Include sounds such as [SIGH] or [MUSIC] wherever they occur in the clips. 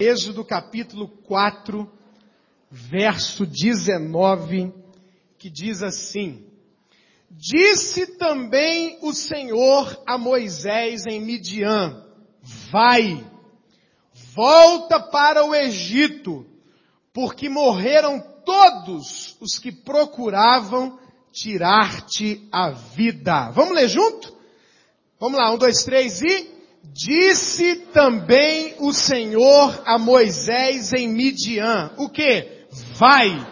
Êxodo capítulo 4, verso 19, que diz assim: Disse também o Senhor a Moisés em Midian: Vai, volta para o Egito, porque morreram todos os que procuravam tirar-te a vida. Vamos ler junto? Vamos lá, um, dois, três e Disse também o Senhor a Moisés em Midian, o que? Vai,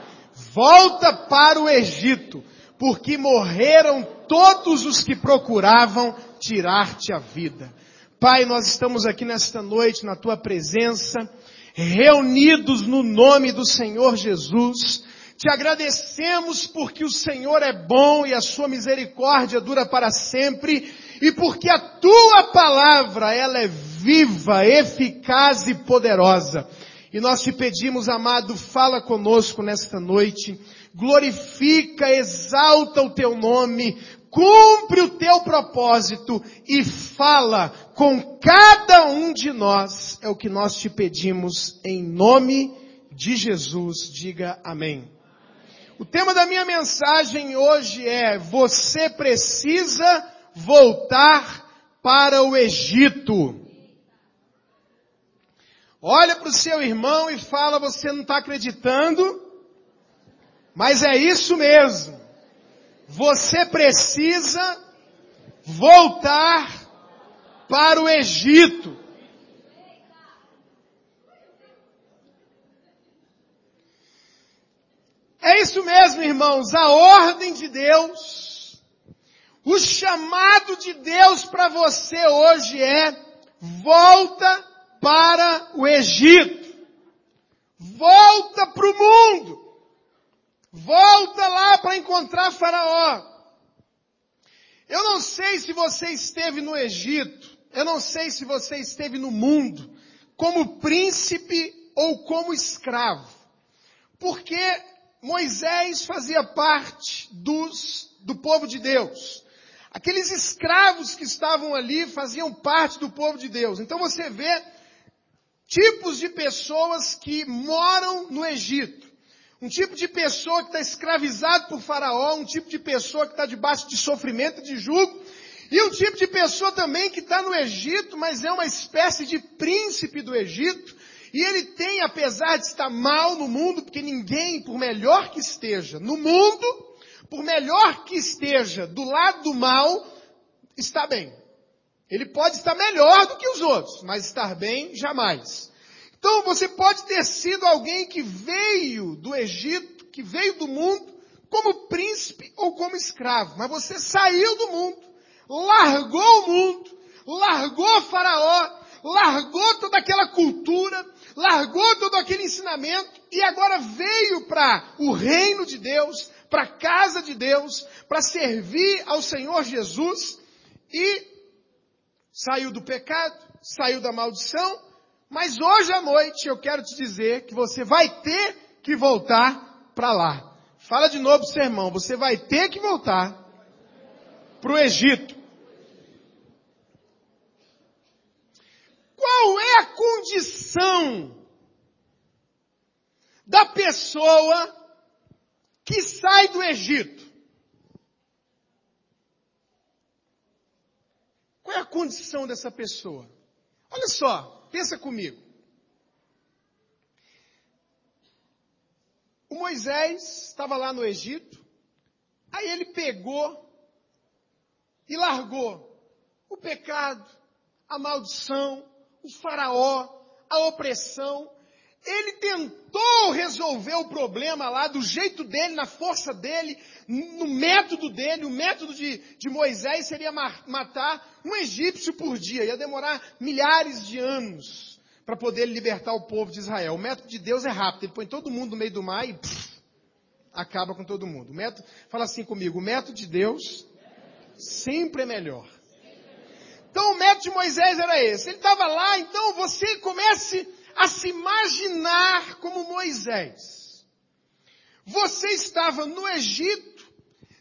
volta para o Egito, porque morreram todos os que procuravam tirar-te a vida. Pai, nós estamos aqui nesta noite na tua presença, reunidos no nome do Senhor Jesus, te agradecemos porque o Senhor é bom e a sua misericórdia dura para sempre e porque a tua palavra ela é viva, eficaz e poderosa. E nós te pedimos, amado, fala conosco nesta noite, glorifica, exalta o teu nome, cumpre o teu propósito e fala com cada um de nós. É o que nós te pedimos em nome de Jesus. Diga amém. O tema da minha mensagem hoje é: você precisa voltar para o Egito. Olha para o seu irmão e fala: você não está acreditando, mas é isso mesmo. Você precisa voltar para o Egito. É isso mesmo, irmãos, a ordem de Deus, o chamado de Deus para você hoje é volta para o Egito. Volta para o mundo. Volta lá para encontrar Faraó. Eu não sei se você esteve no Egito, eu não sei se você esteve no mundo como príncipe ou como escravo. Porque Moisés fazia parte dos, do povo de Deus. Aqueles escravos que estavam ali faziam parte do povo de Deus. Então você vê tipos de pessoas que moram no Egito. Um tipo de pessoa que está escravizado por faraó, um tipo de pessoa que está debaixo de sofrimento, de jugo, e um tipo de pessoa também que está no Egito, mas é uma espécie de príncipe do Egito, e ele tem, apesar de estar mal no mundo, porque ninguém, por melhor que esteja no mundo, por melhor que esteja do lado do mal, está bem. Ele pode estar melhor do que os outros, mas estar bem jamais. Então você pode ter sido alguém que veio do Egito, que veio do mundo, como príncipe ou como escravo, mas você saiu do mundo, largou o mundo, largou Faraó, largou toda aquela cultura, largou todo aquele ensinamento e agora veio para o reino de Deus, para a casa de Deus, para servir ao Senhor Jesus e saiu do pecado, saiu da maldição, mas hoje à noite eu quero te dizer que você vai ter que voltar para lá. Fala de novo seu irmão, você vai ter que voltar para o Egito. Qual é a condição da pessoa que sai do Egito? Qual é a condição dessa pessoa? Olha só, pensa comigo. O Moisés estava lá no Egito, aí ele pegou e largou o pecado, a maldição, o faraó, a opressão. Ele tentou resolver o problema lá do jeito dele, na força dele, no método dele. O método de, de Moisés seria matar um egípcio por dia. Ia demorar milhares de anos para poder libertar o povo de Israel. O método de Deus é rápido. Ele põe todo mundo no meio do mar e pff, acaba com todo mundo. O método, fala assim comigo, o método de Deus sempre é melhor. Então o método de Moisés era esse. Ele estava lá, então você comece a se imaginar como Moisés. Você estava no Egito,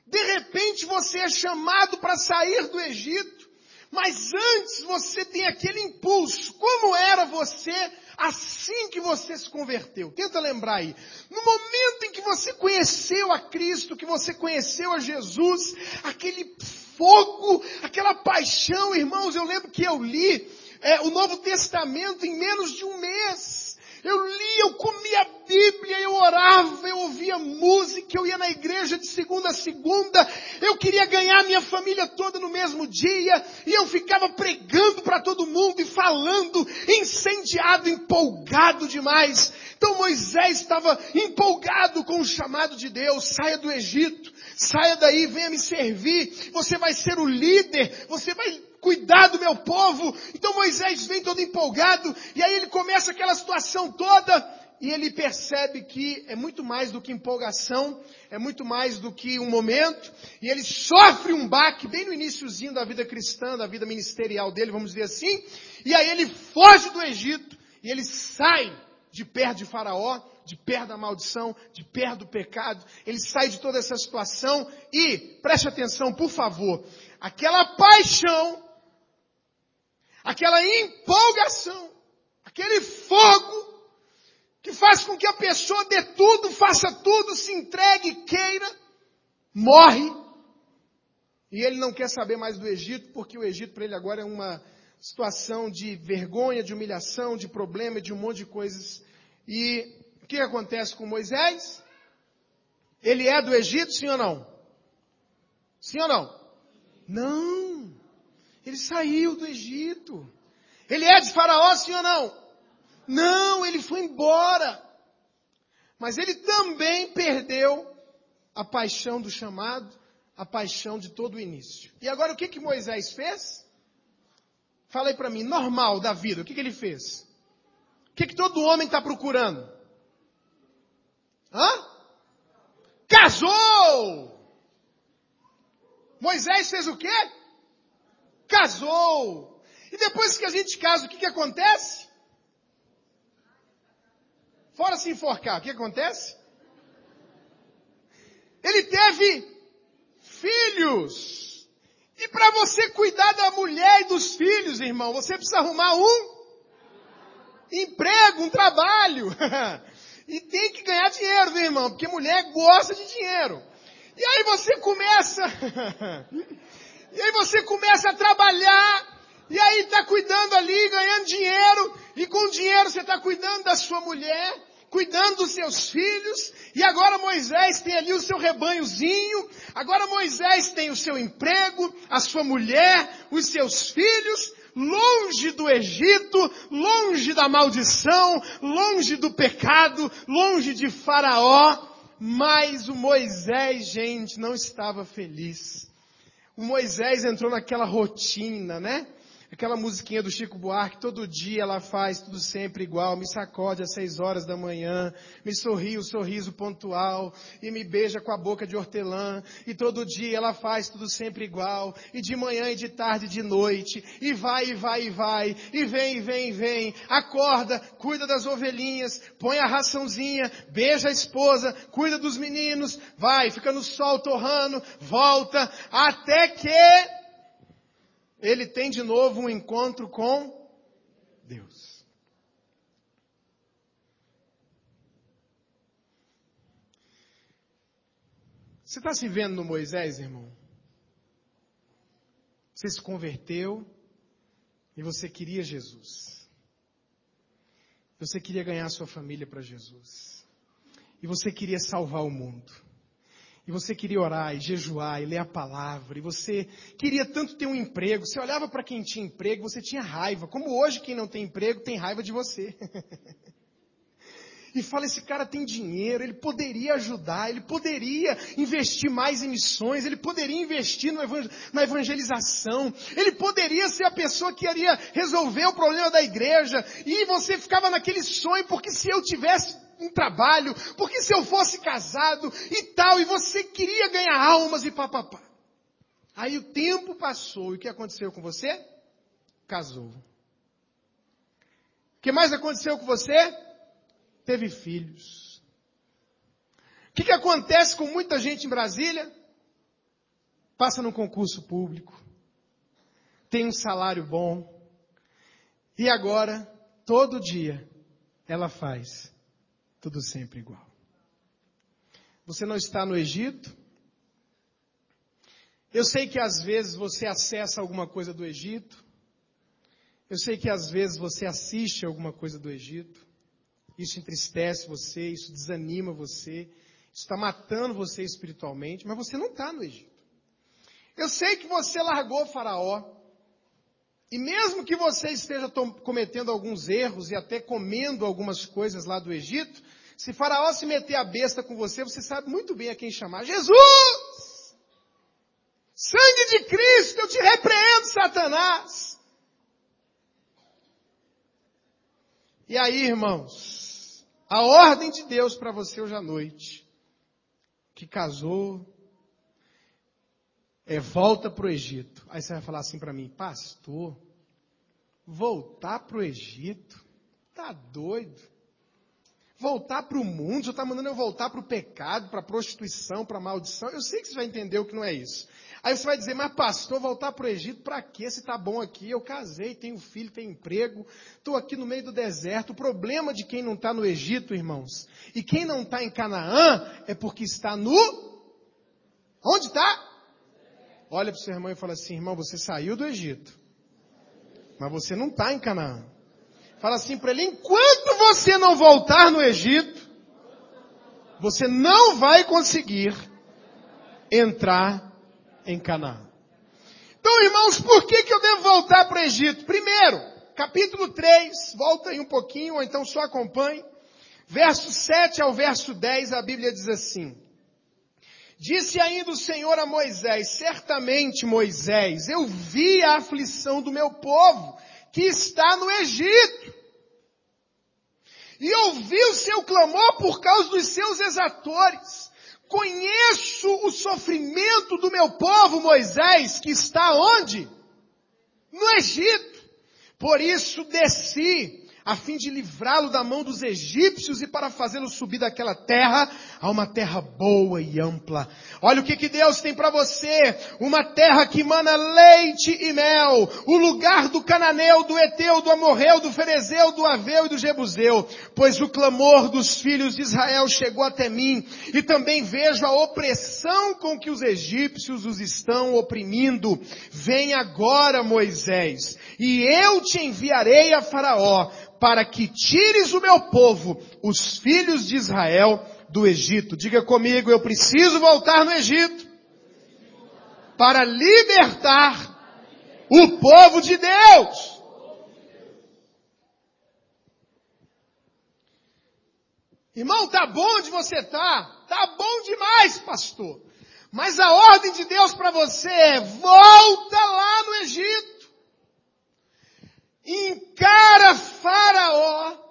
de repente você é chamado para sair do Egito, mas antes você tem aquele impulso. Como era você assim que você se converteu. Tenta lembrar aí. No momento em que você conheceu a Cristo, que você conheceu a Jesus, aquele fogo, aquela paixão, irmãos, eu lembro que eu li é, o Novo Testamento em menos de um mês. Eu lia, eu comia a Bíblia, eu orava, eu ouvia música, eu ia na igreja de segunda a segunda, eu queria ganhar minha família toda no mesmo dia, e eu ficava pregando para todo mundo e falando, incendiado, empolgado demais. Então Moisés estava empolgado com o chamado de Deus, saia do Egito, saia daí, venha me servir, você vai ser o líder, você vai cuidar do meu povo. Então Moisés vem todo empolgado e aí ele começa aquela situação toda e ele percebe que é muito mais do que empolgação, é muito mais do que um momento, e ele sofre um baque bem no iníciozinho da vida cristã, da vida ministerial dele, vamos dizer assim, e aí ele foge do Egito e ele sai de perto de Faraó, de perto da maldição, de perto do pecado, ele sai de toda essa situação e, preste atenção, por favor, aquela paixão aquela empolgação, aquele fogo que faz com que a pessoa dê tudo, faça tudo, se entregue, queira, morre. E ele não quer saber mais do Egito, porque o Egito para ele agora é uma situação de vergonha, de humilhação, de problema, de um monte de coisas. E o que acontece com Moisés? Ele é do Egito, sim ou não? Sim ou não? Não. Ele saiu do Egito. Ele é de Faraó, sim ou não? Não, ele foi embora. Mas ele também perdeu a paixão do chamado, a paixão de todo o início. E agora o que que Moisés fez? Fala aí para mim, normal da vida, o que que ele fez? O que que todo homem está procurando? Hã? Casou! Moisés fez o quê? Casou. E depois que a gente casa, o que, que acontece? Fora se enforcar, o que acontece? Ele teve filhos. E para você cuidar da mulher e dos filhos, irmão, você precisa arrumar um emprego, um trabalho. [LAUGHS] e tem que ganhar dinheiro, viu, irmão? Porque mulher gosta de dinheiro. E aí você começa [LAUGHS] E aí você começa a trabalhar, e aí está cuidando ali, ganhando dinheiro, e com dinheiro você está cuidando da sua mulher, cuidando dos seus filhos, e agora Moisés tem ali o seu rebanhozinho, agora Moisés tem o seu emprego, a sua mulher, os seus filhos, longe do Egito, longe da maldição, longe do pecado, longe de Faraó, mas o Moisés, gente, não estava feliz. O Moisés entrou naquela rotina, né? Aquela musiquinha do Chico Buarque, todo dia ela faz tudo sempre igual, me sacode às seis horas da manhã, me sorri o sorriso pontual, e me beija com a boca de hortelã, e todo dia ela faz tudo sempre igual, e de manhã e de tarde e de noite, e vai, e vai, e vai, e vem, e vem, e vem, acorda, cuida das ovelhinhas, põe a raçãozinha, beija a esposa, cuida dos meninos, vai, fica no sol torrando, volta, até que ele tem de novo um encontro com Deus. Você está se vendo no Moisés, irmão? Você se converteu e você queria Jesus. Você queria ganhar sua família para Jesus. E você queria salvar o mundo e você queria orar e jejuar e ler a palavra, e você queria tanto ter um emprego, você olhava para quem tinha emprego, você tinha raiva, como hoje quem não tem emprego tem raiva de você. [LAUGHS] e fala, esse cara tem dinheiro, ele poderia ajudar, ele poderia investir mais em missões, ele poderia investir na evangelização, ele poderia ser a pessoa que iria resolver o problema da igreja, e você ficava naquele sonho, porque se eu tivesse um trabalho, porque se eu fosse casado e tal, e você queria ganhar almas e papapá. Aí o tempo passou e o que aconteceu com você? Casou. O que mais aconteceu com você? Teve filhos. O que, que acontece com muita gente em Brasília? Passa num concurso público, tem um salário bom, e agora, todo dia, ela faz tudo sempre igual. Você não está no Egito? Eu sei que às vezes você acessa alguma coisa do Egito. Eu sei que às vezes você assiste alguma coisa do Egito. Isso entristece você, isso desanima você, isso está matando você espiritualmente, mas você não está no Egito. Eu sei que você largou Faraó. E mesmo que você esteja cometendo alguns erros e até comendo algumas coisas lá do Egito, se Faraó se meter a besta com você, você sabe muito bem a quem chamar. Jesus! Sangue de Cristo, eu te repreendo, Satanás! E aí, irmãos, a ordem de Deus para você hoje à noite, que casou, é volta para o Egito. Aí você vai falar assim para mim, pastor, voltar para o Egito? Tá doido? Voltar para o mundo? Você está mandando eu voltar para o pecado, para a prostituição, para a maldição? Eu sei que você vai entender o que não é isso. Aí você vai dizer, mas pastor, voltar para o Egito para quê? Se está bom aqui, eu casei, tenho filho, tenho emprego, estou aqui no meio do deserto. O problema de quem não está no Egito, irmãos, e quem não está em Canaã, é porque está no... Onde está? olha para o seu irmão e fala assim, irmão, você saiu do Egito, mas você não está em Canaã. Fala assim para ele, enquanto você não voltar no Egito, você não vai conseguir entrar em Canaã. Então, irmãos, por que, que eu devo voltar para o Egito? Primeiro, capítulo 3, volta aí um pouquinho, ou então só acompanhe. Verso 7 ao verso 10, a Bíblia diz assim. Disse ainda o Senhor a Moisés, certamente Moisés, eu vi a aflição do meu povo que está no Egito. E ouvi o seu clamor por causa dos seus exatores. Conheço o sofrimento do meu povo, Moisés, que está onde? No Egito. Por isso desci a fim de livrá-lo da mão dos egípcios e para fazê-lo subir daquela terra a uma terra boa e ampla. Olha o que, que Deus tem para você, uma terra que mana leite e mel, o lugar do cananeu, do eteu, do amorreu, do ferezeu, do aveu e do jebuseu, pois o clamor dos filhos de Israel chegou até mim e também vejo a opressão com que os egípcios os estão oprimindo. Vem agora Moisés e eu te enviarei a Faraó para que tires o meu povo, os filhos de Israel, do Egito. Diga comigo, eu preciso voltar no Egito para libertar o povo de Deus. Irmão, tá bom onde você tá? Tá bom demais, pastor. Mas a ordem de Deus para você é volta lá no Egito encara Faraó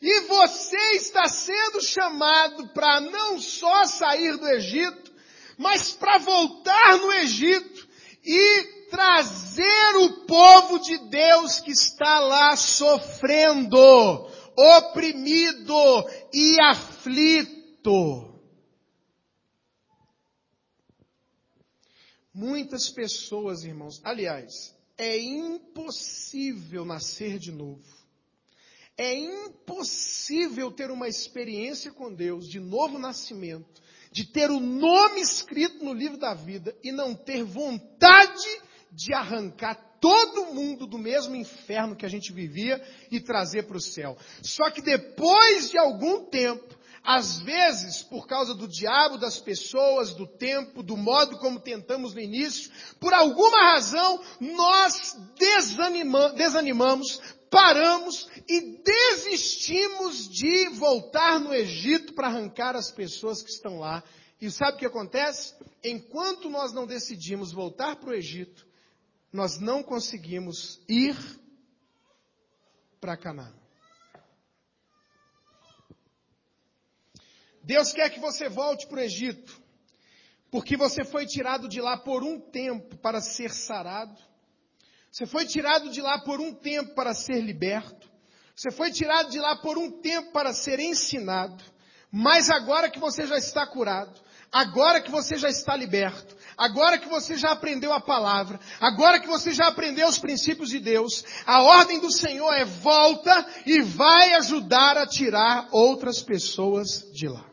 e você está sendo chamado para não só sair do Egito, mas para voltar no Egito e trazer o povo de Deus que está lá sofrendo, oprimido e aflito. Muitas pessoas, irmãos, aliás, é impossível nascer de novo. É impossível ter uma experiência com Deus de novo nascimento, de ter o nome escrito no livro da vida e não ter vontade de arrancar todo mundo do mesmo inferno que a gente vivia e trazer para o céu. Só que depois de algum tempo, às vezes, por causa do diabo, das pessoas, do tempo, do modo como tentamos no início, por alguma razão, nós desanima, desanimamos, paramos e desistimos de voltar no Egito para arrancar as pessoas que estão lá. E sabe o que acontece? Enquanto nós não decidimos voltar para o Egito, nós não conseguimos ir para Canaã. Deus quer que você volte para o Egito, porque você foi tirado de lá por um tempo para ser sarado. Você foi tirado de lá por um tempo para ser liberto. Você foi tirado de lá por um tempo para ser ensinado. Mas agora que você já está curado, Agora que você já está liberto, agora que você já aprendeu a palavra, agora que você já aprendeu os princípios de Deus, a ordem do Senhor é volta e vai ajudar a tirar outras pessoas de lá.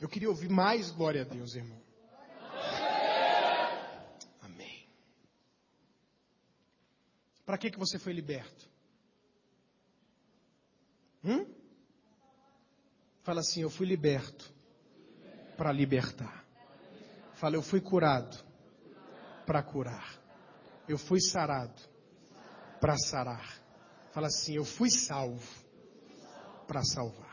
Eu queria ouvir mais glória a Deus, irmão. Amém. Para que, que você foi liberto? Hum? Fala assim, eu fui liberto para libertar. Fala, eu fui curado para curar. Eu fui sarado para sarar. Fala assim, eu fui salvo para salvar.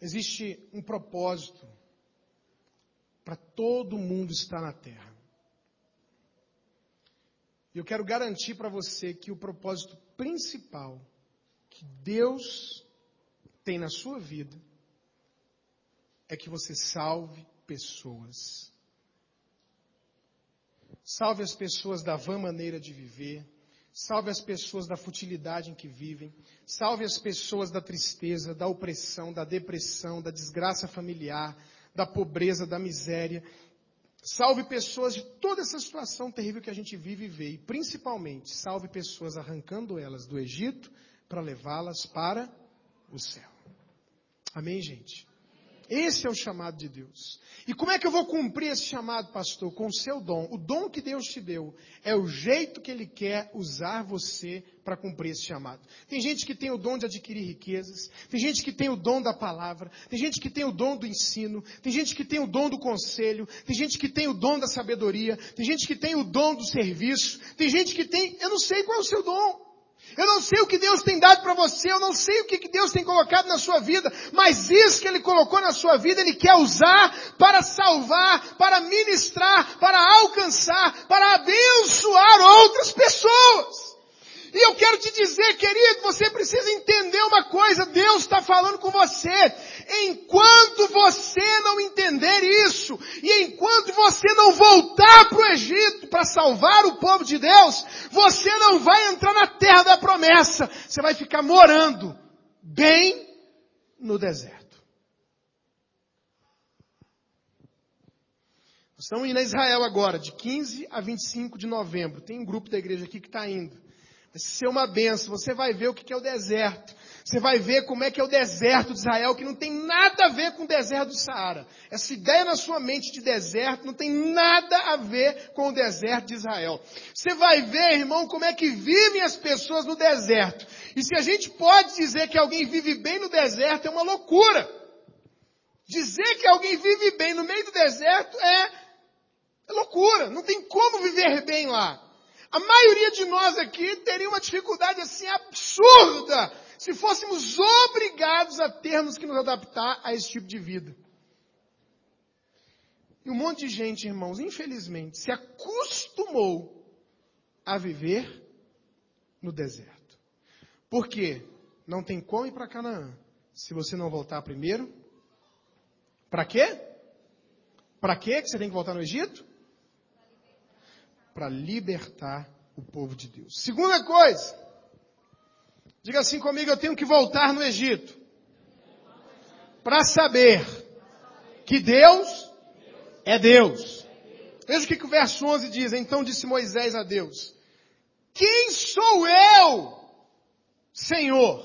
Existe um propósito para todo mundo estar na terra. E eu quero garantir para você que o propósito principal que Deus tem na sua vida é que você salve pessoas. Salve as pessoas da vã maneira de viver. Salve as pessoas da futilidade em que vivem. Salve as pessoas da tristeza, da opressão, da depressão, da desgraça familiar, da pobreza, da miséria. Salve pessoas de toda essa situação terrível que a gente vive e vê. E principalmente, salve pessoas arrancando elas do Egito para levá-las para o céu. Amém, gente? Esse é o chamado de Deus. E como é que eu vou cumprir esse chamado, pastor? Com o seu dom. O dom que Deus te deu é o jeito que Ele quer usar você para cumprir esse chamado. Tem gente que tem o dom de adquirir riquezas, tem gente que tem o dom da palavra, tem gente que tem o dom do ensino, tem gente que tem o dom do conselho, tem gente que tem o dom da sabedoria, tem gente que tem o dom do serviço, tem gente que tem, eu não sei qual é o seu dom. Eu não sei o que Deus tem dado para você, eu não sei o que Deus tem colocado na sua vida, mas isso que Ele colocou na sua vida, Ele quer usar para salvar, para ministrar, para alcançar, para abençoar outras pessoas. E eu quero te dizer, querido, você precisa entender uma coisa, Deus está falando com você. Enquanto você não entender isso, e enquanto você não voltar para o Egito para salvar o povo de Deus, você não vai entrar na terra da promessa. Você vai ficar morando bem no deserto. Estamos indo a Israel agora, de 15 a 25 de novembro. Tem um grupo da igreja aqui que está indo. Ser uma benção. Você vai ver o que é o deserto. Você vai ver como é que é o deserto de Israel, que não tem nada a ver com o deserto do Saara. Essa ideia na sua mente de deserto não tem nada a ver com o deserto de Israel. Você vai ver, irmão, como é que vivem as pessoas no deserto. E se a gente pode dizer que alguém vive bem no deserto, é uma loucura. Dizer que alguém vive bem no meio do deserto é, é loucura. Não tem como viver bem lá. A maioria de nós aqui teria uma dificuldade assim absurda se fôssemos obrigados a termos que nos adaptar a esse tipo de vida. E um monte de gente, irmãos, infelizmente, se acostumou a viver no deserto. Por quê? Não tem como ir para Canaã se você não voltar primeiro. Para quê? Para quê que você tem que voltar no Egito? Para libertar o povo de Deus. Segunda coisa, diga assim comigo, eu tenho que voltar no Egito para saber que Deus é Deus. Veja o que, que o verso 11 diz. Então disse Moisés a Deus: Quem sou eu, Senhor,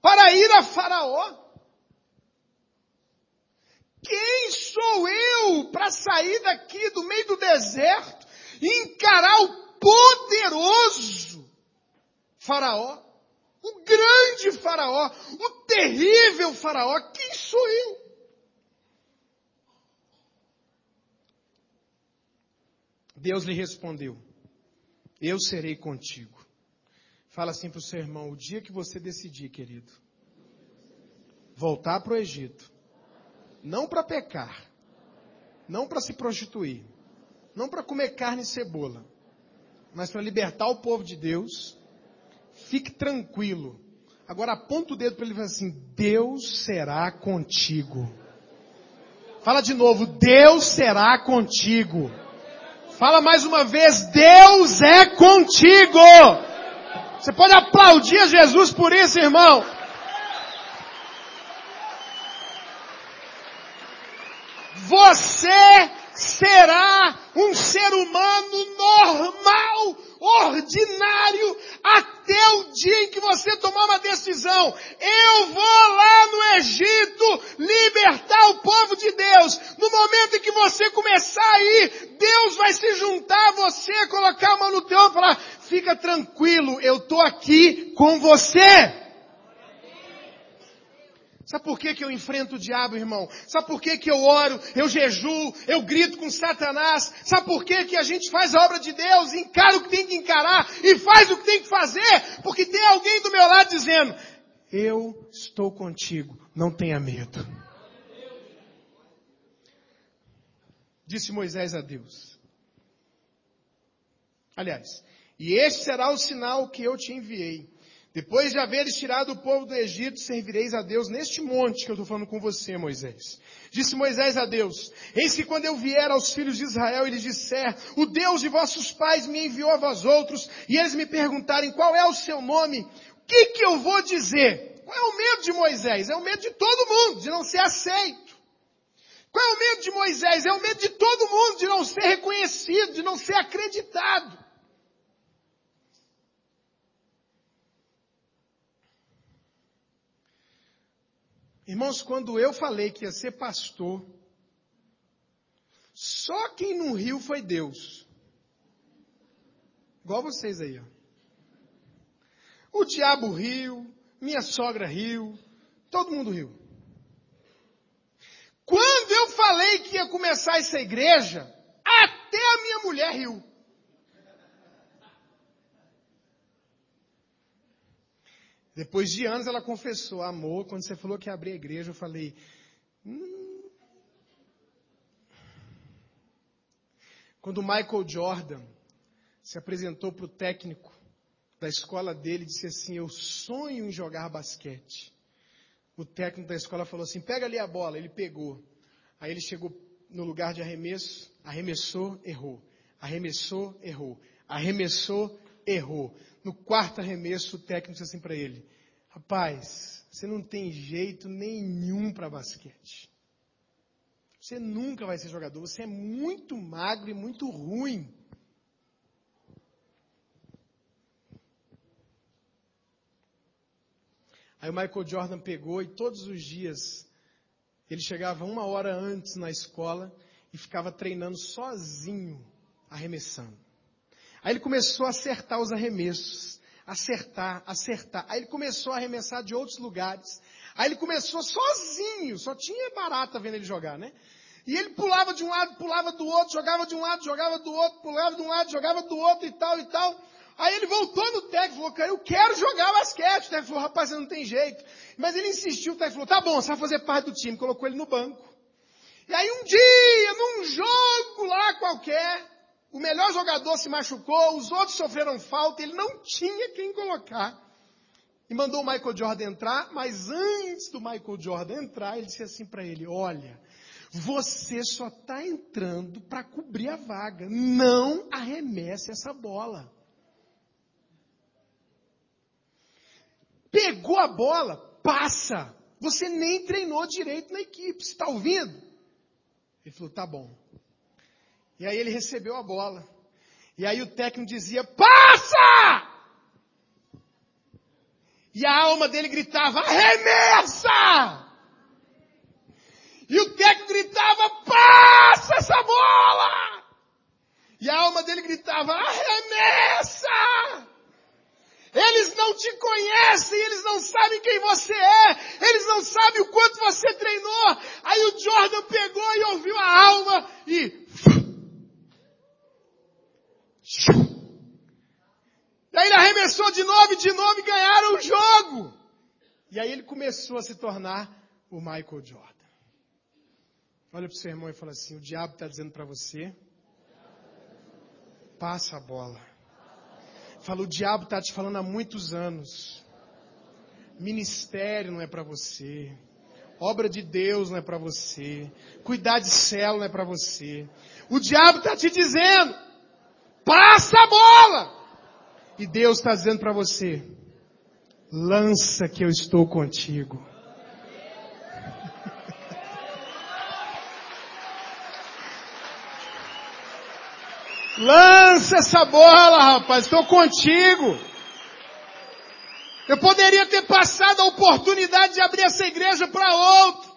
para ir a Faraó? Quem sou eu para sair daqui do meio do deserto encarar o poderoso Faraó, o grande Faraó, o terrível Faraó, quem sou eu? Deus lhe respondeu: Eu serei contigo. Fala assim para o seu irmão: o dia que você decidir, querido, voltar para o Egito, não para pecar, não para se prostituir, não para comer carne e cebola, mas para libertar o povo de Deus. Fique tranquilo. Agora aponta o dedo para ele e fala assim: Deus será contigo. Fala de novo: Deus será contigo. Fala mais uma vez: Deus é contigo. Você pode aplaudir a Jesus por isso, irmão. Você será um ser humano normal, ordinário, até o dia em que você tomar uma decisão. Eu vou lá no Egito libertar o povo de Deus. No momento em que você começar a ir, Deus vai se juntar a você, colocar a mão no teu e falar, fica tranquilo, eu estou aqui com você. Sabe por que, que eu enfrento o diabo, irmão? Sabe por que, que eu oro, eu jejuo, eu grito com Satanás? Sabe por que, que a gente faz a obra de Deus, encara o que tem que encarar e faz o que tem que fazer? Porque tem alguém do meu lado dizendo, eu estou contigo, não tenha medo. Disse Moisés a Deus. Aliás, e este será o sinal que eu te enviei. Depois de haveres tirado o povo do Egito, servireis a Deus neste monte que eu estou falando com você, Moisés. Disse Moisés a Deus, eis que quando eu vier aos filhos de Israel e lhes disser, o Deus de vossos pais me enviou a vós outros, e eles me perguntarem qual é o seu nome, o que que eu vou dizer? Qual é o medo de Moisés? É o medo de todo mundo, de não ser aceito. Qual é o medo de Moisés? É o medo de todo mundo de não ser reconhecido, de não ser acreditado. Irmãos, quando eu falei que ia ser pastor, só quem não riu foi Deus. Igual vocês aí, ó. O diabo riu, minha sogra riu, todo mundo riu. Quando eu falei que ia começar essa igreja, até a minha mulher riu. Depois de anos ela confessou, amor, quando você falou que ia abrir a igreja, eu falei, hum. Quando Michael Jordan se apresentou para o técnico da escola dele, disse assim, eu sonho em jogar basquete. O técnico da escola falou assim, pega ali a bola. Ele pegou. Aí ele chegou no lugar de arremesso, arremessou, errou. Arremessou, errou. Arremessou, errou. No quarto arremesso, o técnico disse assim para ele: Rapaz, você não tem jeito nenhum para basquete. Você nunca vai ser jogador. Você é muito magro e muito ruim. Aí o Michael Jordan pegou e todos os dias ele chegava uma hora antes na escola e ficava treinando sozinho, arremessando. Aí ele começou a acertar os arremessos. Acertar, acertar. Aí ele começou a arremessar de outros lugares. Aí ele começou sozinho, só tinha barata vendo ele jogar, né? E ele pulava de um lado, pulava do outro, jogava de um lado, jogava do outro, pulava de um lado, jogava do outro e tal e tal. Aí ele voltou no técnico e falou, cara, eu quero jogar basquete. O técnico falou, rapaz, não tem jeito. Mas ele insistiu, o técnico falou, tá bom, você vai fazer parte do time. Colocou ele no banco. E aí um dia, num jogo lá qualquer, o melhor jogador se machucou, os outros sofreram falta, ele não tinha quem colocar. E mandou o Michael Jordan entrar, mas antes do Michael Jordan entrar, ele disse assim para ele: Olha, você só está entrando para cobrir a vaga, não arremesse essa bola. Pegou a bola, passa. Você nem treinou direito na equipe, você está ouvindo? Ele falou: Tá bom. E aí ele recebeu a bola. E aí o técnico dizia, passa! E a alma dele gritava, arremessa! E o técnico gritava, passa essa bola! E a alma dele gritava, arremessa! Eles não te conhecem, eles não sabem quem você é, eles não sabem o quanto você treinou. Aí o Jordan pegou e ouviu a alma e e aí ele arremessou de novo e de novo e ganharam o jogo. E aí ele começou a se tornar o Michael Jordan. Olha para o seu irmão e fala assim, o diabo está dizendo para você, passa a bola. Fala, o diabo está te falando há muitos anos. Ministério não é para você. Obra de Deus não é para você. Cuidar de célula não é para você. O diabo está te dizendo, Passa a bola! E Deus está dizendo para você, lança que eu estou contigo. [LAUGHS] Lança essa bola, rapaz, estou contigo. Eu poderia ter passado a oportunidade de abrir essa igreja para outro.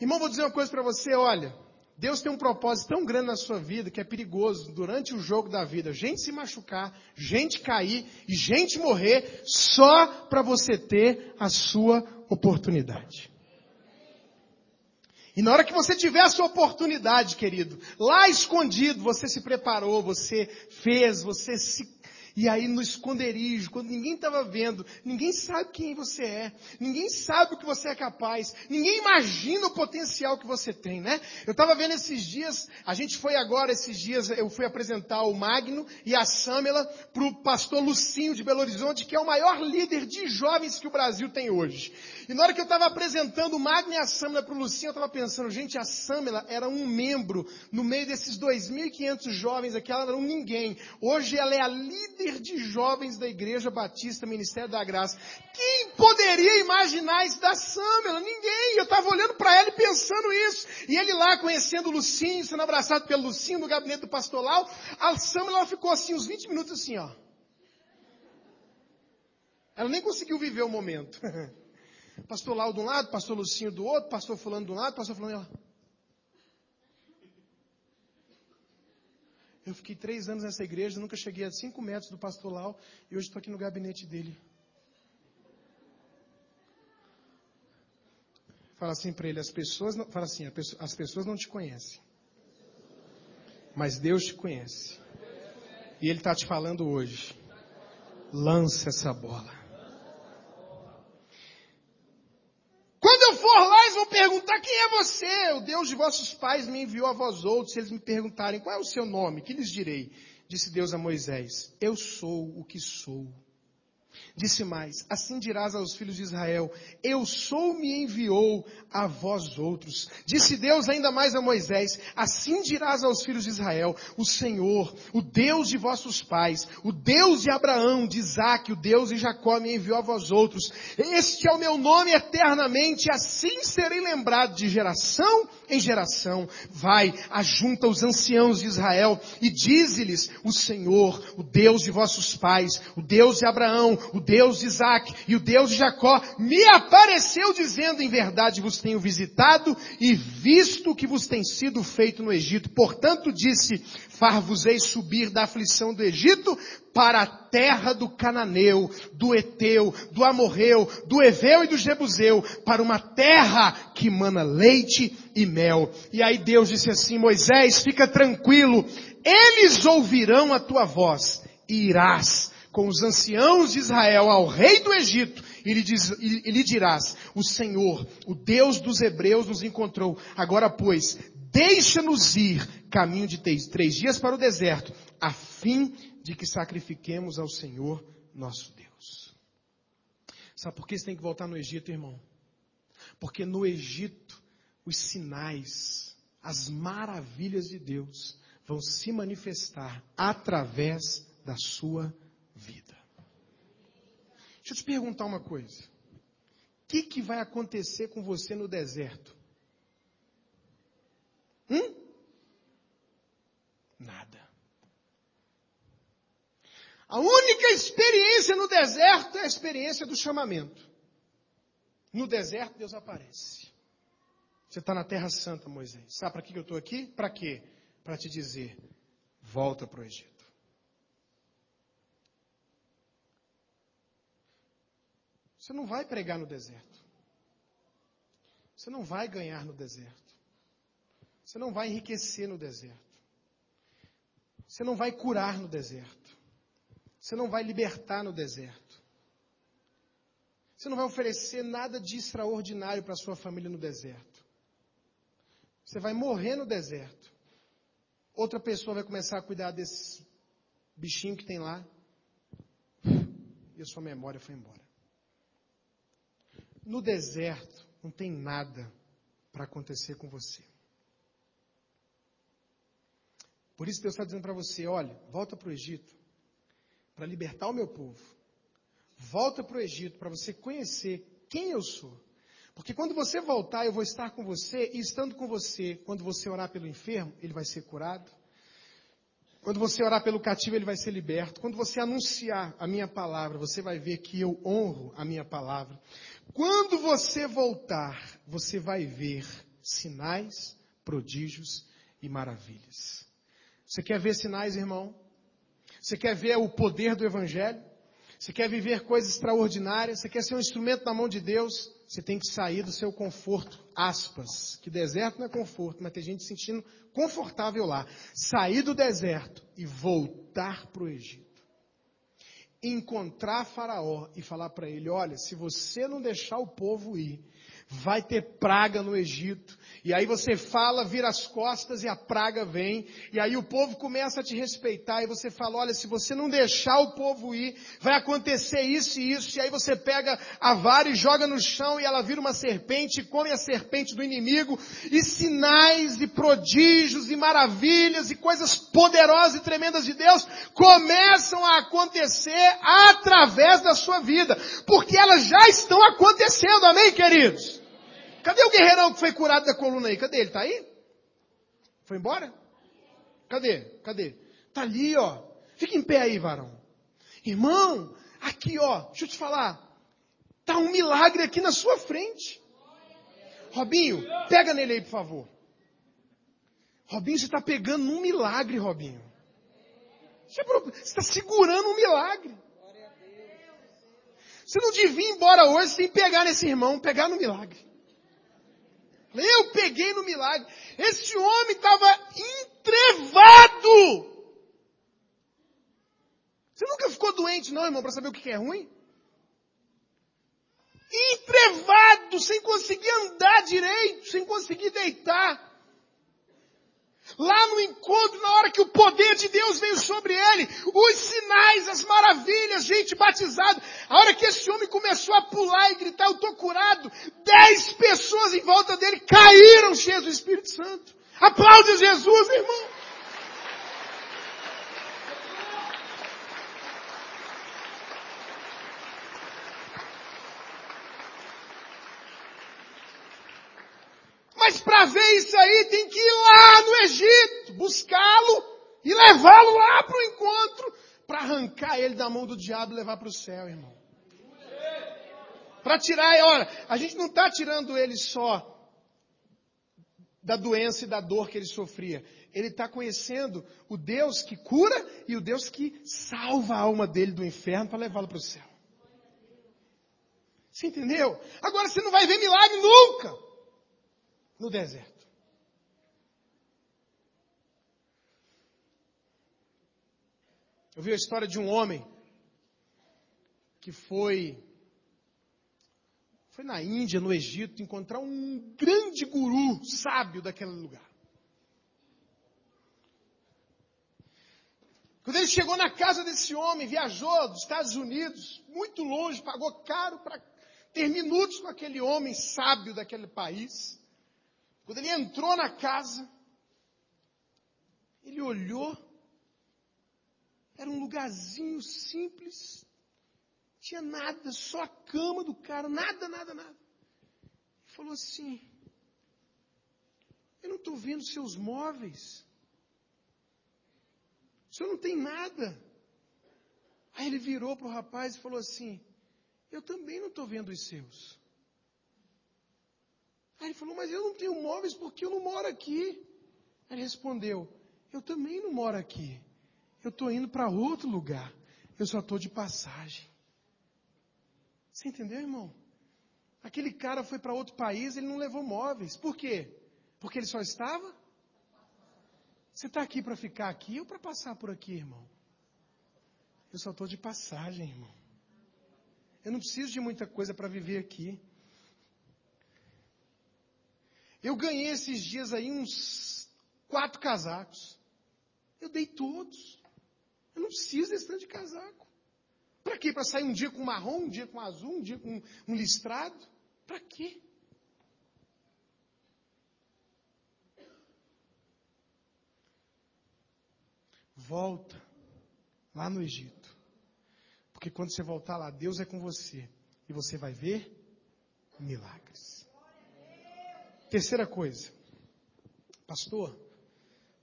Irmão, vou dizer uma coisa para você, olha. Deus tem um propósito tão grande na sua vida que é perigoso durante o jogo da vida. Gente se machucar, gente cair e gente morrer só para você ter a sua oportunidade. E na hora que você tiver a sua oportunidade, querido, lá escondido, você se preparou, você fez, você se e aí no esconderijo, quando ninguém estava vendo, ninguém sabe quem você é, ninguém sabe o que você é capaz, ninguém imagina o potencial que você tem, né? Eu estava vendo esses dias, a gente foi agora esses dias, eu fui apresentar o Magno e a Samela para o pastor Lucinho de Belo Horizonte, que é o maior líder de jovens que o Brasil tem hoje. E na hora que eu estava apresentando o Magno e a Samela para o Lucinho, eu estava pensando, gente, a Samela era um membro no meio desses 2.500 jovens aqui, ela era um ninguém. Hoje ela é a líder líder de jovens da Igreja Batista Ministério da Graça. Quem poderia imaginar isso da Samela? Ninguém. Eu estava olhando para ela e pensando isso. E ele lá conhecendo o Lucinho, sendo abraçado pelo Lucinho no gabinete do pastoral. A Samela ficou assim uns 20 minutos assim, ó. Ela nem conseguiu viver o momento. [LAUGHS] Pastor Lau de um lado, pastor Lucinho do outro, pastor fulano de um lado, pastor fulano ela. Eu fiquei três anos nessa igreja, nunca cheguei a cinco metros do pastor Lau e hoje estou aqui no gabinete dele. Fala assim para ele, as pessoas não, fala assim, as pessoas não te conhecem. Mas Deus te conhece. E Ele está te falando hoje. Lança essa bola. for lá, eles vão perguntar quem é você. O Deus de vossos pais me enviou a vós outros. Se eles me perguntarem qual é o seu nome, que lhes direi? Disse Deus a Moisés: Eu sou o que sou. Disse mais, assim dirás aos filhos de Israel, eu sou me enviou a vós outros. Disse Deus ainda mais a Moisés, assim dirás aos filhos de Israel, o Senhor, o Deus de vossos pais, o Deus de Abraão, de Isaac, o Deus de Jacó me enviou a vós outros. Este é o meu nome eternamente, assim serei lembrado de geração em geração. Vai, ajunta os anciãos de Israel e dize-lhes, o Senhor, o Deus de vossos pais, o Deus de Abraão, o Deus de Isaac e o Deus de Jacó, me apareceu dizendo, em verdade vos tenho visitado e visto o que vos tem sido feito no Egito. Portanto disse, far-vos-ei subir da aflição do Egito para a terra do Cananeu, do Eteu, do Amorreu, do Eveu e do Jebuseu, para uma terra que mana leite e mel. E aí Deus disse assim, Moisés, fica tranquilo, eles ouvirão a tua voz e irás com os anciãos de Israel ao rei do Egito e lhe, diz, e lhe dirás, o Senhor, o Deus dos Hebreus nos encontrou. Agora pois, deixa-nos ir caminho de três, três dias para o deserto, a fim de que sacrifiquemos ao Senhor nosso Deus. Sabe por que você tem que voltar no Egito, irmão? Porque no Egito, os sinais, as maravilhas de Deus vão se manifestar através da sua vida. Deixa eu te perguntar uma coisa. O que, que vai acontecer com você no deserto? Hum? Nada. A única experiência no deserto é a experiência do chamamento. No deserto, Deus aparece. Você está na Terra Santa, Moisés. Sabe para que eu estou aqui? Para quê? Para te dizer: volta para o Egito. Você não vai pregar no deserto. Você não vai ganhar no deserto. Você não vai enriquecer no deserto. Você não vai curar no deserto. Você não vai libertar no deserto. Você não vai oferecer nada de extraordinário para sua família no deserto. Você vai morrer no deserto. Outra pessoa vai começar a cuidar desse bichinho que tem lá. E a sua memória foi embora. No deserto não tem nada para acontecer com você. Por isso Deus está dizendo para você: olha, volta para o Egito para libertar o meu povo. Volta para o Egito para você conhecer quem eu sou. Porque quando você voltar, eu vou estar com você, e estando com você, quando você orar pelo enfermo, ele vai ser curado. Quando você orar pelo cativo, ele vai ser liberto. Quando você anunciar a minha palavra, você vai ver que eu honro a minha palavra. Quando você voltar, você vai ver sinais, prodígios e maravilhas. Você quer ver sinais, irmão? Você quer ver o poder do Evangelho? Você quer viver coisas extraordinárias? Você quer ser um instrumento na mão de Deus? Você tem que sair do seu conforto, aspas, que deserto não é conforto, mas tem gente se sentindo confortável lá. Sair do deserto e voltar para o Egito. Encontrar Faraó e falar para ele: olha, se você não deixar o povo ir, vai ter praga no Egito. E aí você fala, vira as costas e a praga vem. E aí o povo começa a te respeitar e você fala, olha, se você não deixar o povo ir, vai acontecer isso e isso. E aí você pega a vara e joga no chão e ela vira uma serpente e come a serpente do inimigo. E sinais e prodígios e maravilhas e coisas poderosas e tremendas de Deus começam a acontecer através da sua vida. Porque elas já estão acontecendo, amém queridos? Cadê o guerreirão que foi curado da coluna aí? Cadê ele? Tá aí? Foi embora? Cadê? Cadê? Tá ali, ó. Fica em pé aí, varão. Irmão, aqui, ó. Deixa eu te falar. Tá um milagre aqui na sua frente. Robinho, pega nele aí, por favor. Robinho, você está pegando um milagre, Robinho. Você está segurando um milagre. Você não devia ir embora hoje sem pegar nesse irmão, pegar no milagre. Eu peguei no milagre. Esse homem estava entrevado. Você nunca ficou doente, não, irmão, para saber o que é ruim? Entrevado, sem conseguir andar direito, sem conseguir deitar. Encontro, na hora que o poder de Deus veio sobre ele, os sinais, as maravilhas, gente batizada. A hora que esse homem começou a pular e gritar, eu estou curado, dez pessoas em volta dele caíram cheias do Espírito Santo. Aplaude Jesus, irmão. Mas para ver isso aí tem que ir lá no Egito, buscá-lo e levá-lo lá para o encontro, para arrancar ele da mão do diabo e levar para o céu, irmão. Para tirar, olha, a gente não está tirando ele só da doença e da dor que ele sofria. Ele está conhecendo o Deus que cura e o Deus que salva a alma dele do inferno para levá-lo para o céu. Você entendeu? Agora você não vai ver milagre nunca no deserto. Eu vi a história de um homem que foi foi na Índia, no Egito, encontrar um grande guru sábio daquele lugar. Quando ele chegou na casa desse homem, viajou dos Estados Unidos, muito longe, pagou caro para ter minutos com aquele homem sábio daquele país. Quando ele entrou na casa, ele olhou, era um lugarzinho simples, tinha nada, só a cama do cara, nada, nada, nada. Ele falou assim: Eu não estou vendo seus móveis. O senhor não tem nada. Aí ele virou para o rapaz e falou assim: Eu também não estou vendo os seus. Aí ele falou, mas eu não tenho móveis porque eu não moro aqui. Aí ele respondeu, eu também não moro aqui. Eu estou indo para outro lugar. Eu só estou de passagem. Você entendeu, irmão? Aquele cara foi para outro país, ele não levou móveis. Por quê? Porque ele só estava? Você está aqui para ficar aqui ou para passar por aqui, irmão? Eu só estou de passagem, irmão. Eu não preciso de muita coisa para viver aqui. Eu ganhei esses dias aí uns quatro casacos. Eu dei todos. Eu não preciso desse tanto de casaco. Para quê? Para sair um dia com marrom, um dia com azul, um dia com um listrado? Para quê? volta lá no Egito. Porque quando você voltar lá, Deus é com você. E você vai ver milagres. Terceira coisa. Pastor,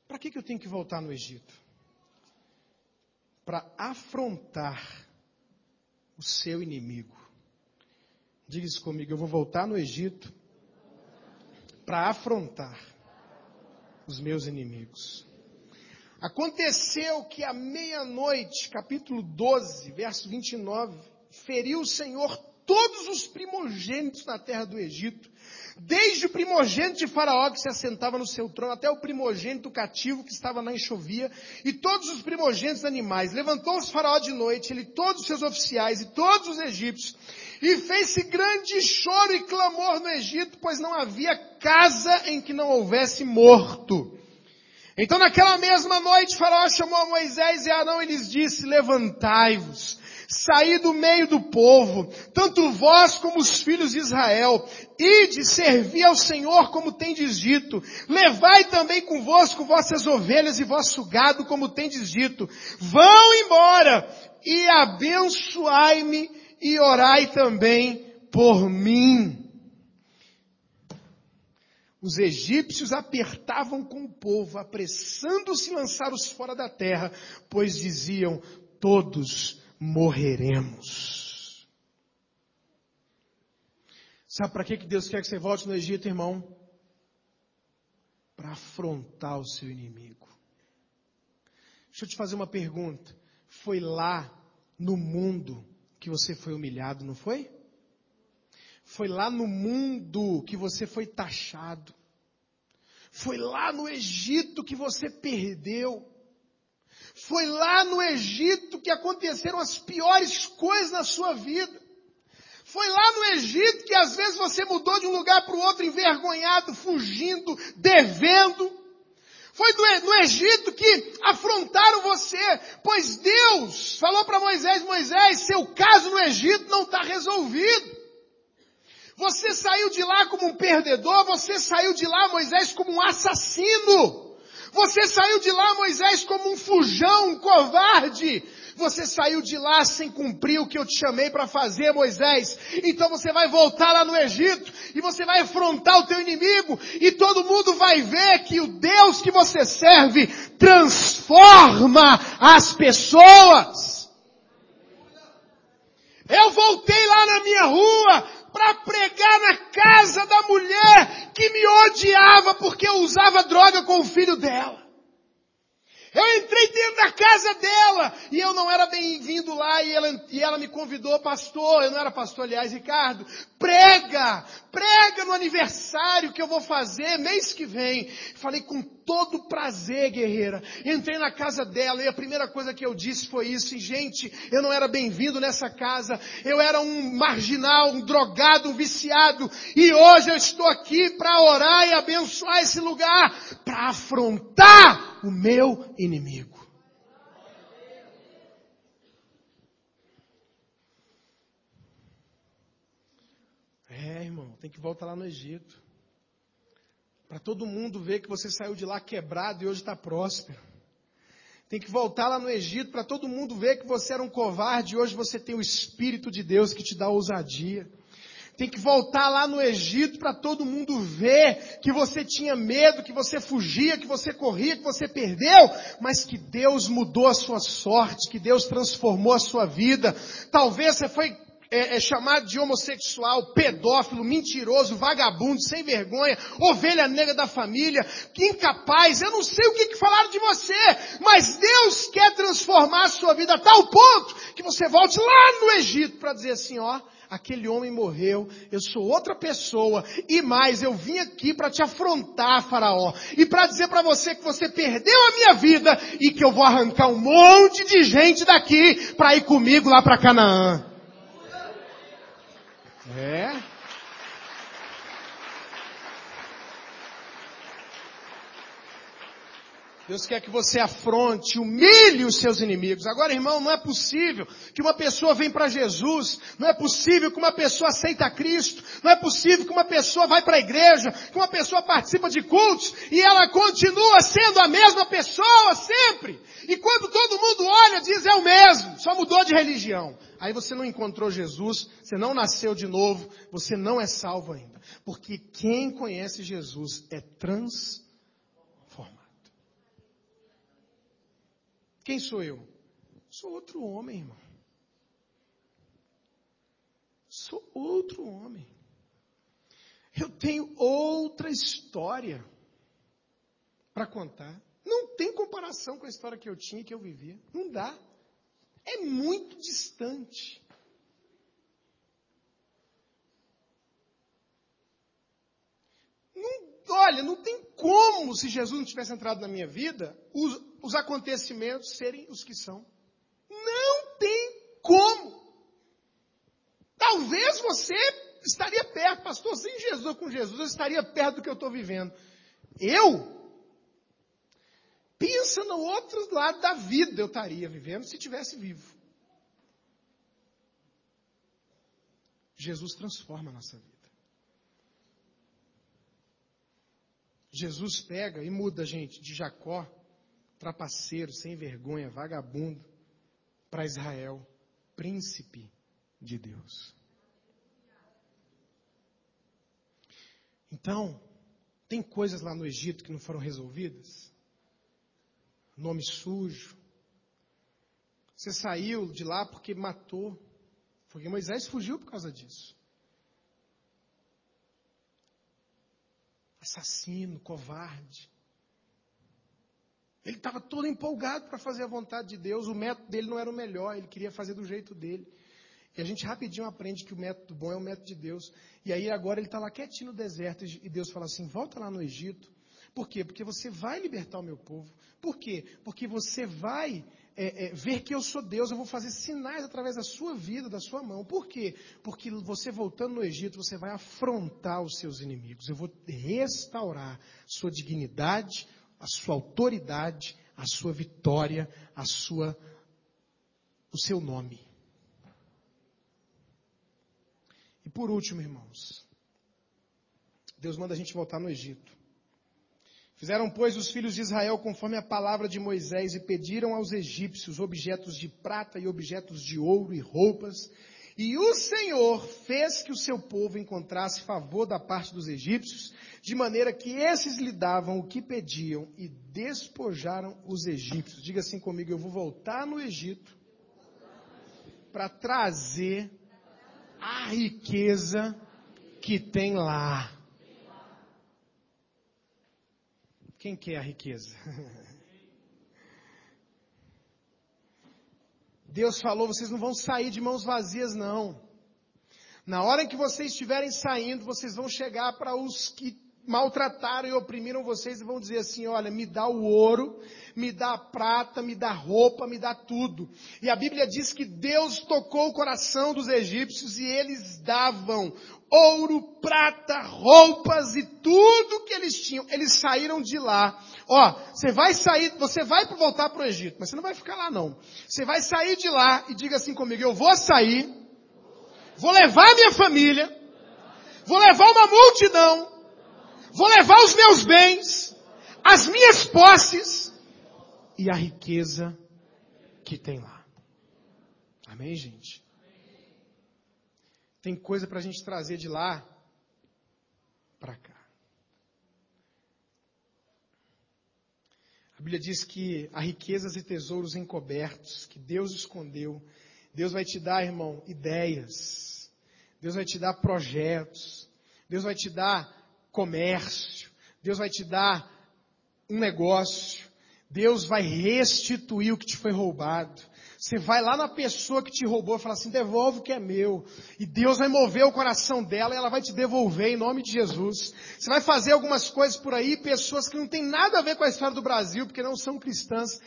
para que, que eu tenho que voltar no Egito? Para afrontar o seu inimigo. Diga isso comigo, eu vou voltar no Egito para afrontar os meus inimigos. Aconteceu que à meia-noite, capítulo 12, verso 29, feriu o Senhor todos os primogênitos na terra do Egito, desde o primogênito de Faraó que se assentava no seu trono, até o primogênito cativo que estava na enxovia, e todos os primogênitos animais. Levantou-se Faraó de noite, ele todos os seus oficiais e todos os egípcios, e fez-se grande choro e clamor no Egito, pois não havia casa em que não houvesse morto. Então naquela mesma noite Faraó chamou a Moisés e Arão e lhes disse, levantai-vos, saí do meio do povo, tanto vós como os filhos de Israel, ide servir ao Senhor como tendes dito, levai também convosco vossas ovelhas e vosso gado como tendes dito, vão embora e abençoai-me e orai também por mim. Os egípcios apertavam com o povo, apressando-se lançá-los fora da terra, pois diziam, todos morreremos. Sabe para que Deus quer que você volte no Egito, irmão? Para afrontar o seu inimigo. Deixa eu te fazer uma pergunta. Foi lá no mundo que você foi humilhado, não foi? Foi lá no mundo que você foi taxado. Foi lá no Egito que você perdeu. Foi lá no Egito que aconteceram as piores coisas na sua vida. Foi lá no Egito que às vezes você mudou de um lugar para o outro envergonhado, fugindo, devendo. Foi no Egito que afrontaram você, pois Deus falou para Moisés, Moisés, seu caso no Egito não está resolvido. Você saiu de lá como um perdedor, você saiu de lá, Moisés, como um assassino. Você saiu de lá, Moisés, como um fujão, um covarde. Você saiu de lá sem cumprir o que eu te chamei para fazer, Moisés. Então você vai voltar lá no Egito e você vai afrontar o teu inimigo e todo mundo vai ver que o Deus que você serve transforma as pessoas. Eu voltei lá na minha rua, para pregar na casa da mulher que me odiava porque eu usava droga com o filho dela. Eu entrei dentro da casa dela e eu não era bem-vindo lá e ela, e ela me convidou, pastor, eu não era pastor, aliás, Ricardo, prega, prega no aniversário que eu vou fazer mês que vem. Falei com todo prazer, guerreira. Entrei na casa dela e a primeira coisa que eu disse foi isso, e gente, eu não era bem-vindo nessa casa, eu era um marginal, um drogado, um viciado, e hoje eu estou aqui para orar e abençoar esse lugar, para afrontar o meu inimigo. É, irmão, tem que voltar lá no Egito. Para todo mundo ver que você saiu de lá quebrado e hoje está próspero. Tem que voltar lá no Egito para todo mundo ver que você era um covarde e hoje você tem o Espírito de Deus que te dá ousadia. Tem que voltar lá no Egito para todo mundo ver que você tinha medo, que você fugia, que você corria, que você perdeu, mas que Deus mudou a sua sorte, que Deus transformou a sua vida. Talvez você foi é, é, chamado de homossexual, pedófilo, mentiroso, vagabundo, sem vergonha, ovelha negra da família, que incapaz, eu não sei o que, que falaram de você, mas Deus quer transformar a sua vida a tal ponto que você volte lá no Egito para dizer assim, ó, aquele homem morreu, eu sou outra pessoa, e mais, eu vim aqui para te afrontar, faraó, e para dizer para você que você perdeu a minha vida e que eu vou arrancar um monte de gente daqui para ir comigo lá para Canaã. É. Deus quer que você afronte, humilhe os seus inimigos. Agora, irmão, não é possível que uma pessoa venha para Jesus, não é possível que uma pessoa aceita Cristo, não é possível que uma pessoa vai para a igreja, que uma pessoa participa de cultos e ela continua sendo a mesma pessoa sempre. E quando todo mundo olha, diz é o mesmo, só mudou de religião. Aí você não encontrou Jesus, você não nasceu de novo, você não é salvo ainda. Porque quem conhece Jesus é transformado. Quem sou eu? Sou outro homem, irmão. Sou outro homem. Eu tenho outra história para contar. Não tem comparação com a história que eu tinha e que eu vivia. Não dá. É muito distante. Não, olha, não tem como, se Jesus não tivesse entrado na minha vida, os, os acontecimentos serem os que são. Não tem como. Talvez você estaria perto, pastor, sem Jesus ou com Jesus, eu estaria perto do que eu estou vivendo. Eu? Pensa no outro lado da vida eu estaria vivendo se tivesse vivo. Jesus transforma a nossa vida. Jesus pega e muda a gente de Jacó trapaceiro, sem vergonha, vagabundo, para Israel, príncipe de Deus. Então, tem coisas lá no Egito que não foram resolvidas? Nome sujo. Você saiu de lá porque matou. Porque Moisés fugiu por causa disso. Assassino, covarde. Ele estava todo empolgado para fazer a vontade de Deus, o método dele não era o melhor, ele queria fazer do jeito dele. E a gente rapidinho aprende que o método bom é o método de Deus. E aí agora ele está lá quietinho no deserto e Deus fala assim: volta lá no Egito. Por quê? Porque você vai libertar o meu povo. Por quê? Porque você vai é, é, ver que eu sou Deus, eu vou fazer sinais através da sua vida, da sua mão. Por quê? Porque você voltando no Egito, você vai afrontar os seus inimigos. Eu vou restaurar sua dignidade, a sua autoridade, a sua vitória, a sua o seu nome. E por último, irmãos, Deus manda a gente voltar no Egito. Fizeram, pois, os filhos de Israel conforme a palavra de Moisés e pediram aos egípcios objetos de prata e objetos de ouro e roupas. E o Senhor fez que o seu povo encontrasse favor da parte dos egípcios de maneira que esses lhe davam o que pediam e despojaram os egípcios. Diga assim comigo: eu vou voltar no Egito para trazer a riqueza que tem lá. Quem quer a riqueza? Deus falou: vocês não vão sair de mãos vazias, não. Na hora que vocês estiverem saindo, vocês vão chegar para os que maltrataram e oprimiram vocês e vão dizer assim: olha, me dá o ouro, me dá a prata, me dá roupa, me dá tudo. E a Bíblia diz que Deus tocou o coração dos egípcios e eles davam ouro, prata, roupas e tudo que eles tinham. Eles saíram de lá. Ó, você vai sair, você vai voltar para o Egito, mas você não vai ficar lá não. Você vai sair de lá e diga assim comigo: eu vou sair, vou levar minha família, vou levar uma multidão Vou levar os meus bens, as minhas posses e a riqueza que tem lá. Amém, gente? Tem coisa para a gente trazer de lá para cá. A Bíblia diz que há riquezas e tesouros encobertos que Deus escondeu. Deus vai te dar, irmão, ideias. Deus vai te dar projetos. Deus vai te dar comércio, Deus vai te dar um negócio, Deus vai restituir o que te foi roubado. Você vai lá na pessoa que te roubou e fala assim, devolve o que é meu. E Deus vai mover o coração dela e ela vai te devolver em nome de Jesus. Você vai fazer algumas coisas por aí, pessoas que não têm nada a ver com a história do Brasil, porque não são cristãs,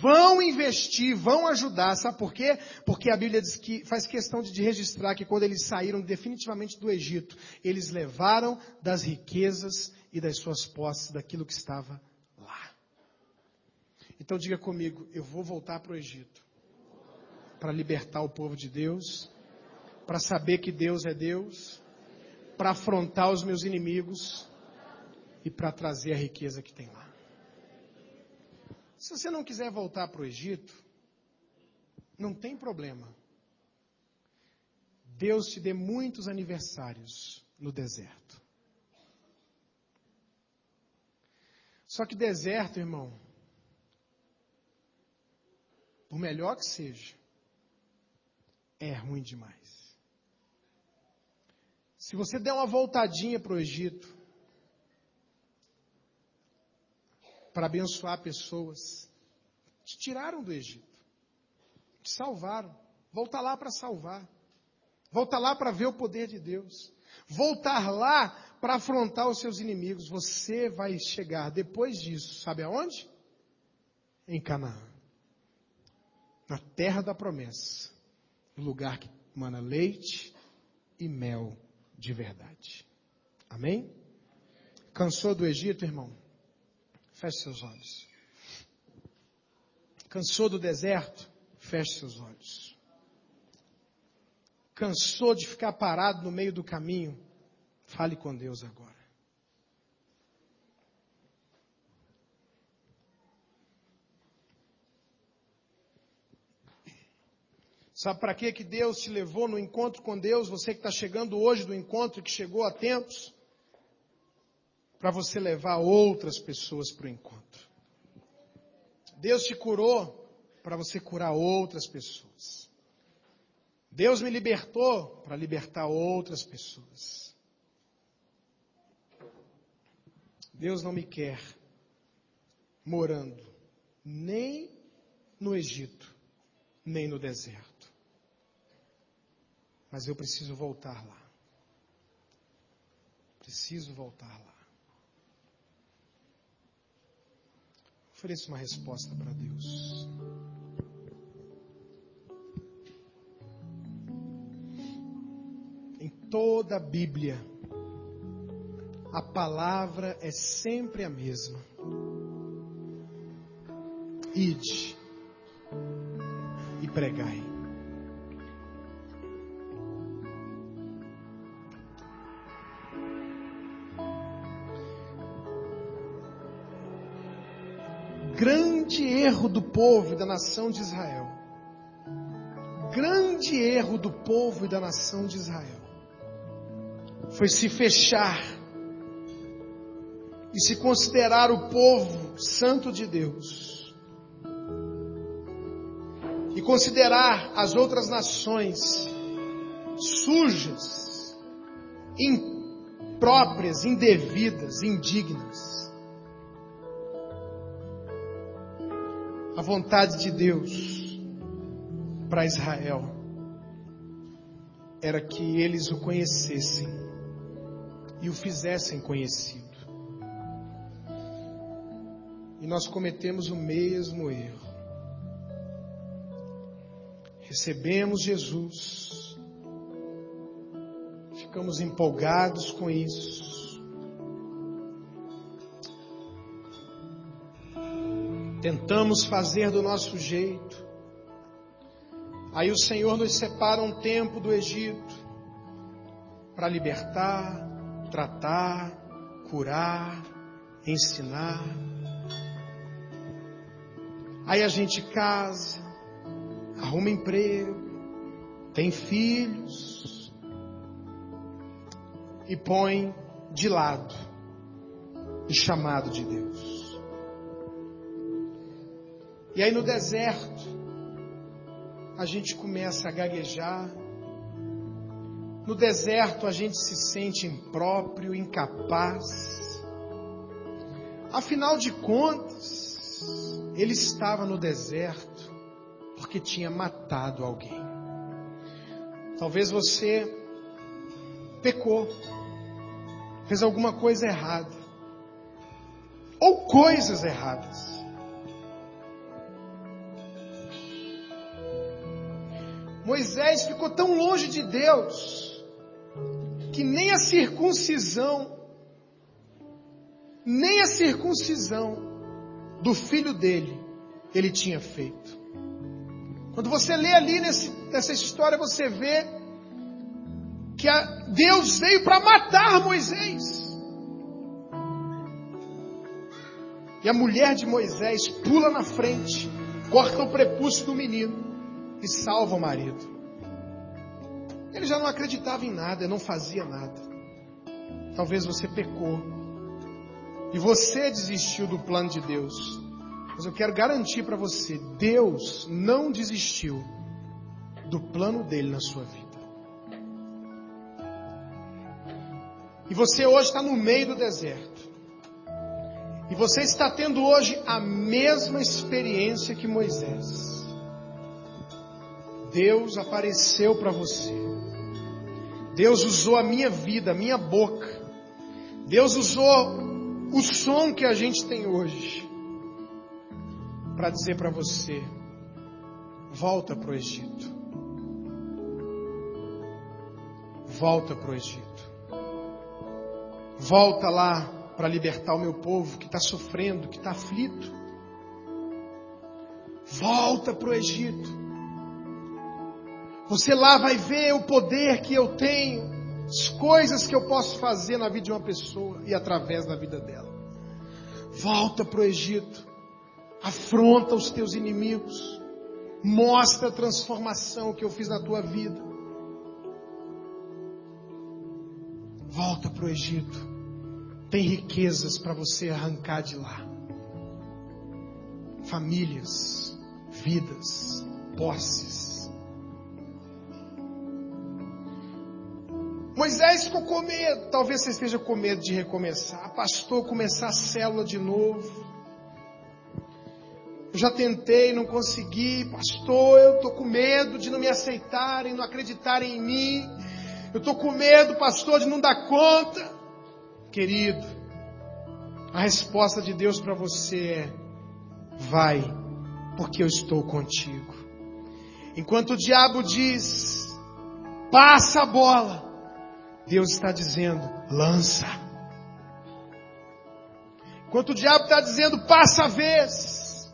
vão investir, vão ajudar. Sabe por quê? Porque a Bíblia diz que faz questão de registrar que quando eles saíram definitivamente do Egito, eles levaram das riquezas e das suas posses daquilo que estava lá. Então diga comigo, eu vou voltar para o Egito para libertar o povo de Deus, para saber que Deus é Deus, para afrontar os meus inimigos e para trazer a riqueza que tem lá. Se você não quiser voltar para o Egito, não tem problema. Deus te dê muitos aniversários no deserto. Só que deserto, irmão, por melhor que seja, é ruim demais. Se você der uma voltadinha para o Egito, para abençoar pessoas, te tiraram do Egito, te salvaram, volta lá para salvar, volta lá para ver o poder de Deus, voltar lá para afrontar os seus inimigos. Você vai chegar depois disso, sabe aonde? Em Canaã na terra da promessa, no lugar que mana leite e mel de verdade. Amém? Cansou do Egito, irmão? Feche seus olhos. Cansou do deserto? Feche seus olhos. Cansou de ficar parado no meio do caminho? Fale com Deus agora. Sabe para que que Deus te levou no encontro com Deus? Você que está chegando hoje do encontro que chegou há tempos, para você levar outras pessoas para o encontro. Deus te curou para você curar outras pessoas. Deus me libertou para libertar outras pessoas. Deus não me quer morando nem no Egito, nem no deserto. Mas eu preciso voltar lá. Preciso voltar lá. Ofereça uma resposta para Deus. Em toda a Bíblia, a palavra é sempre a mesma. Ide e pregai. Grande erro do povo e da nação de Israel. Grande erro do povo e da nação de Israel foi se fechar e se considerar o povo santo de Deus e considerar as outras nações sujas, impróprias, indevidas, indignas. A vontade de Deus para Israel era que eles o conhecessem e o fizessem conhecido. E nós cometemos o mesmo erro. Recebemos Jesus, ficamos empolgados com isso, tentamos fazer do nosso jeito. Aí o Senhor nos separa um tempo do Egito para libertar, tratar, curar, ensinar. Aí a gente casa, arruma emprego, tem filhos e põe de lado o chamado de Deus. E aí no deserto, a gente começa a gaguejar. No deserto, a gente se sente impróprio, incapaz. Afinal de contas, ele estava no deserto porque tinha matado alguém. Talvez você pecou, fez alguma coisa errada, ou coisas erradas. Moisés ficou tão longe de Deus que nem a circuncisão, nem a circuncisão do filho dele ele tinha feito. Quando você lê ali nesse, nessa história, você vê que Deus veio para matar Moisés. E a mulher de Moisés pula na frente, corta o prepúcio do menino e salva o marido. Ele já não acreditava em nada, não fazia nada. Talvez você pecou. E você desistiu do plano de Deus. Mas eu quero garantir para você, Deus não desistiu do plano dele na sua vida. E você hoje está no meio do deserto. E você está tendo hoje a mesma experiência que Moisés. Deus apareceu para você. Deus usou a minha vida, a minha boca. Deus usou o som que a gente tem hoje para dizer para você: volta para o Egito. Volta para o Egito. Volta lá para libertar o meu povo que está sofrendo, que está aflito. Volta para o Egito. Você lá vai ver o poder que eu tenho, as coisas que eu posso fazer na vida de uma pessoa e através da vida dela. Volta para o Egito, afronta os teus inimigos, mostra a transformação que eu fiz na tua vida. Volta para o Egito. Tem riquezas para você arrancar de lá. Famílias, vidas, posses. Moisés ficou com medo. Talvez você esteja com medo de recomeçar. Pastor, começar a célula de novo. Eu já tentei, não consegui. Pastor, eu estou com medo de não me aceitarem, não acreditarem em mim. Eu estou com medo, pastor, de não dar conta. Querido, a resposta de Deus para você é: vai, porque eu estou contigo. Enquanto o diabo diz, passa a bola, Deus está dizendo: lança. Enquanto o diabo está dizendo: passa a vez,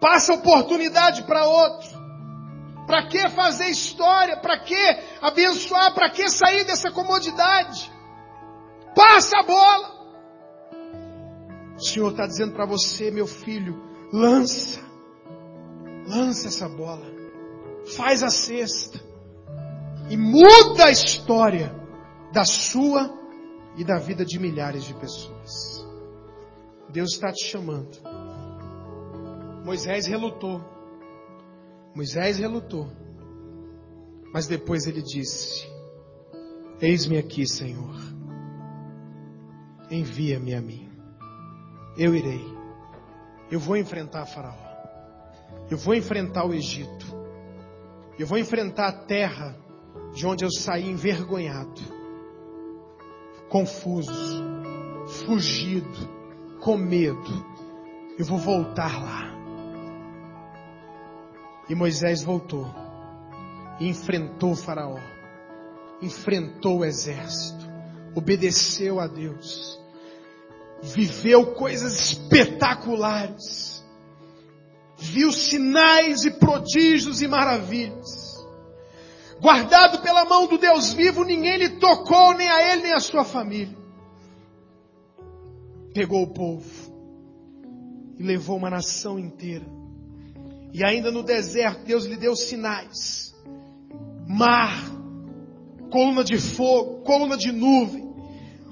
passa oportunidade para outro. Para que fazer história? Para que abençoar? Para que sair dessa comodidade? Passa a bola. O Senhor está dizendo para você, meu filho, lança, lança essa bola, faz a cesta e muda a história da sua e da vida de milhares de pessoas. Deus está te chamando. Moisés relutou. Moisés relutou. Mas depois ele disse: Eis-me aqui, Senhor. Envia-me a mim. Eu irei. Eu vou enfrentar Faraó. Eu vou enfrentar o Egito. Eu vou enfrentar a terra de onde eu saí envergonhado confuso, fugido, com medo. Eu vou voltar lá. E Moisés voltou e enfrentou Faraó, enfrentou o exército, obedeceu a Deus, viveu coisas espetaculares, viu sinais e prodígios e maravilhas guardado pela mão do Deus vivo, ninguém lhe tocou, nem a ele, nem a sua família. Pegou o povo e levou uma nação inteira. E ainda no deserto, Deus lhe deu sinais: mar, coluna de fogo, coluna de nuvem,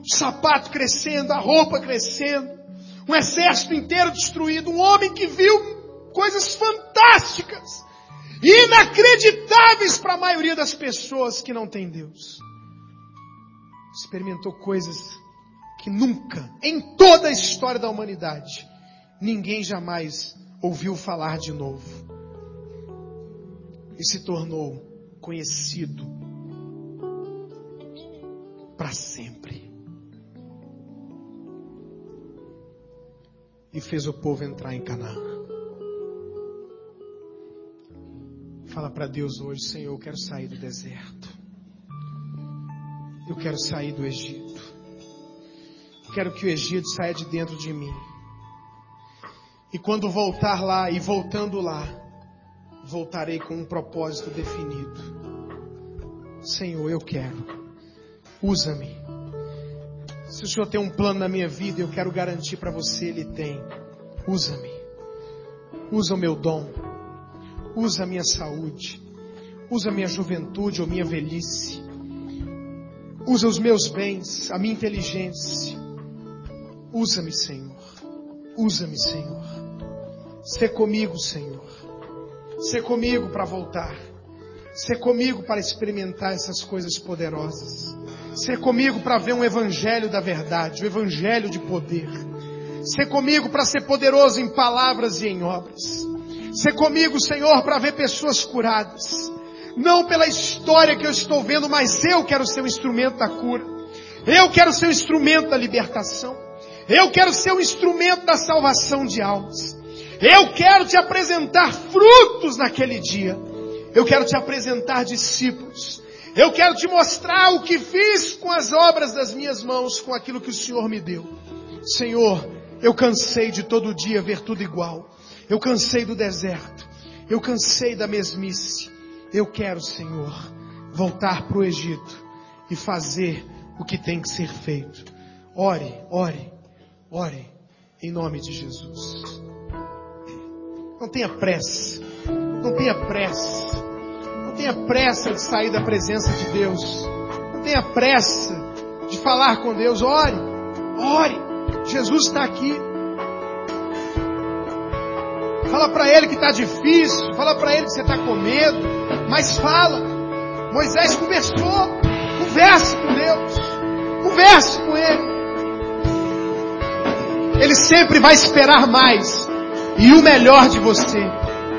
o sapato crescendo, a roupa crescendo, um exército inteiro destruído, um homem que viu coisas fantásticas inacreditáveis para a maioria das pessoas que não tem Deus. Experimentou coisas que nunca, em toda a história da humanidade, ninguém jamais ouviu falar de novo. E se tornou conhecido para sempre. E fez o povo entrar em Canaã. Fala para Deus hoje, Senhor, eu quero sair do deserto. Eu quero sair do Egito. Quero que o Egito saia de dentro de mim. E quando voltar lá e voltando lá, voltarei com um propósito definido. Senhor, eu quero. Usa-me. Se o Senhor tem um plano na minha vida, eu quero garantir para você, Ele tem. Usa-me. Usa o meu dom. Usa a minha saúde. Usa a minha juventude ou minha velhice. Usa os meus bens, a minha inteligência. Usa-me, Senhor. Usa-me, Senhor. Sê comigo, Senhor. Sê comigo para voltar. Sê comigo para experimentar essas coisas poderosas. Sê comigo para ver um evangelho da verdade, um evangelho de poder. Sê comigo para ser poderoso em palavras e em obras. Sê comigo, Senhor, para ver pessoas curadas. Não pela história que eu estou vendo, mas eu quero ser o um instrumento da cura. Eu quero ser o um instrumento da libertação. Eu quero ser o um instrumento da salvação de almas. Eu quero te apresentar frutos naquele dia. Eu quero te apresentar discípulos. Eu quero te mostrar o que fiz com as obras das minhas mãos, com aquilo que o Senhor me deu. Senhor, eu cansei de todo dia ver tudo igual. Eu cansei do deserto. Eu cansei da mesmice. Eu quero, Senhor, voltar para o Egito e fazer o que tem que ser feito. Ore, ore, ore, em nome de Jesus. Não tenha pressa. Não tenha pressa. Não tenha pressa de sair da presença de Deus. Não tenha pressa de falar com Deus. Ore, ore. Jesus está aqui. Fala para ele que está difícil. Fala para ele que você está com medo. Mas fala. Moisés conversou. Converse com Deus. Converse com ele. Ele sempre vai esperar mais e o melhor de você.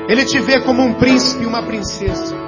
Ele te vê como um príncipe e uma princesa.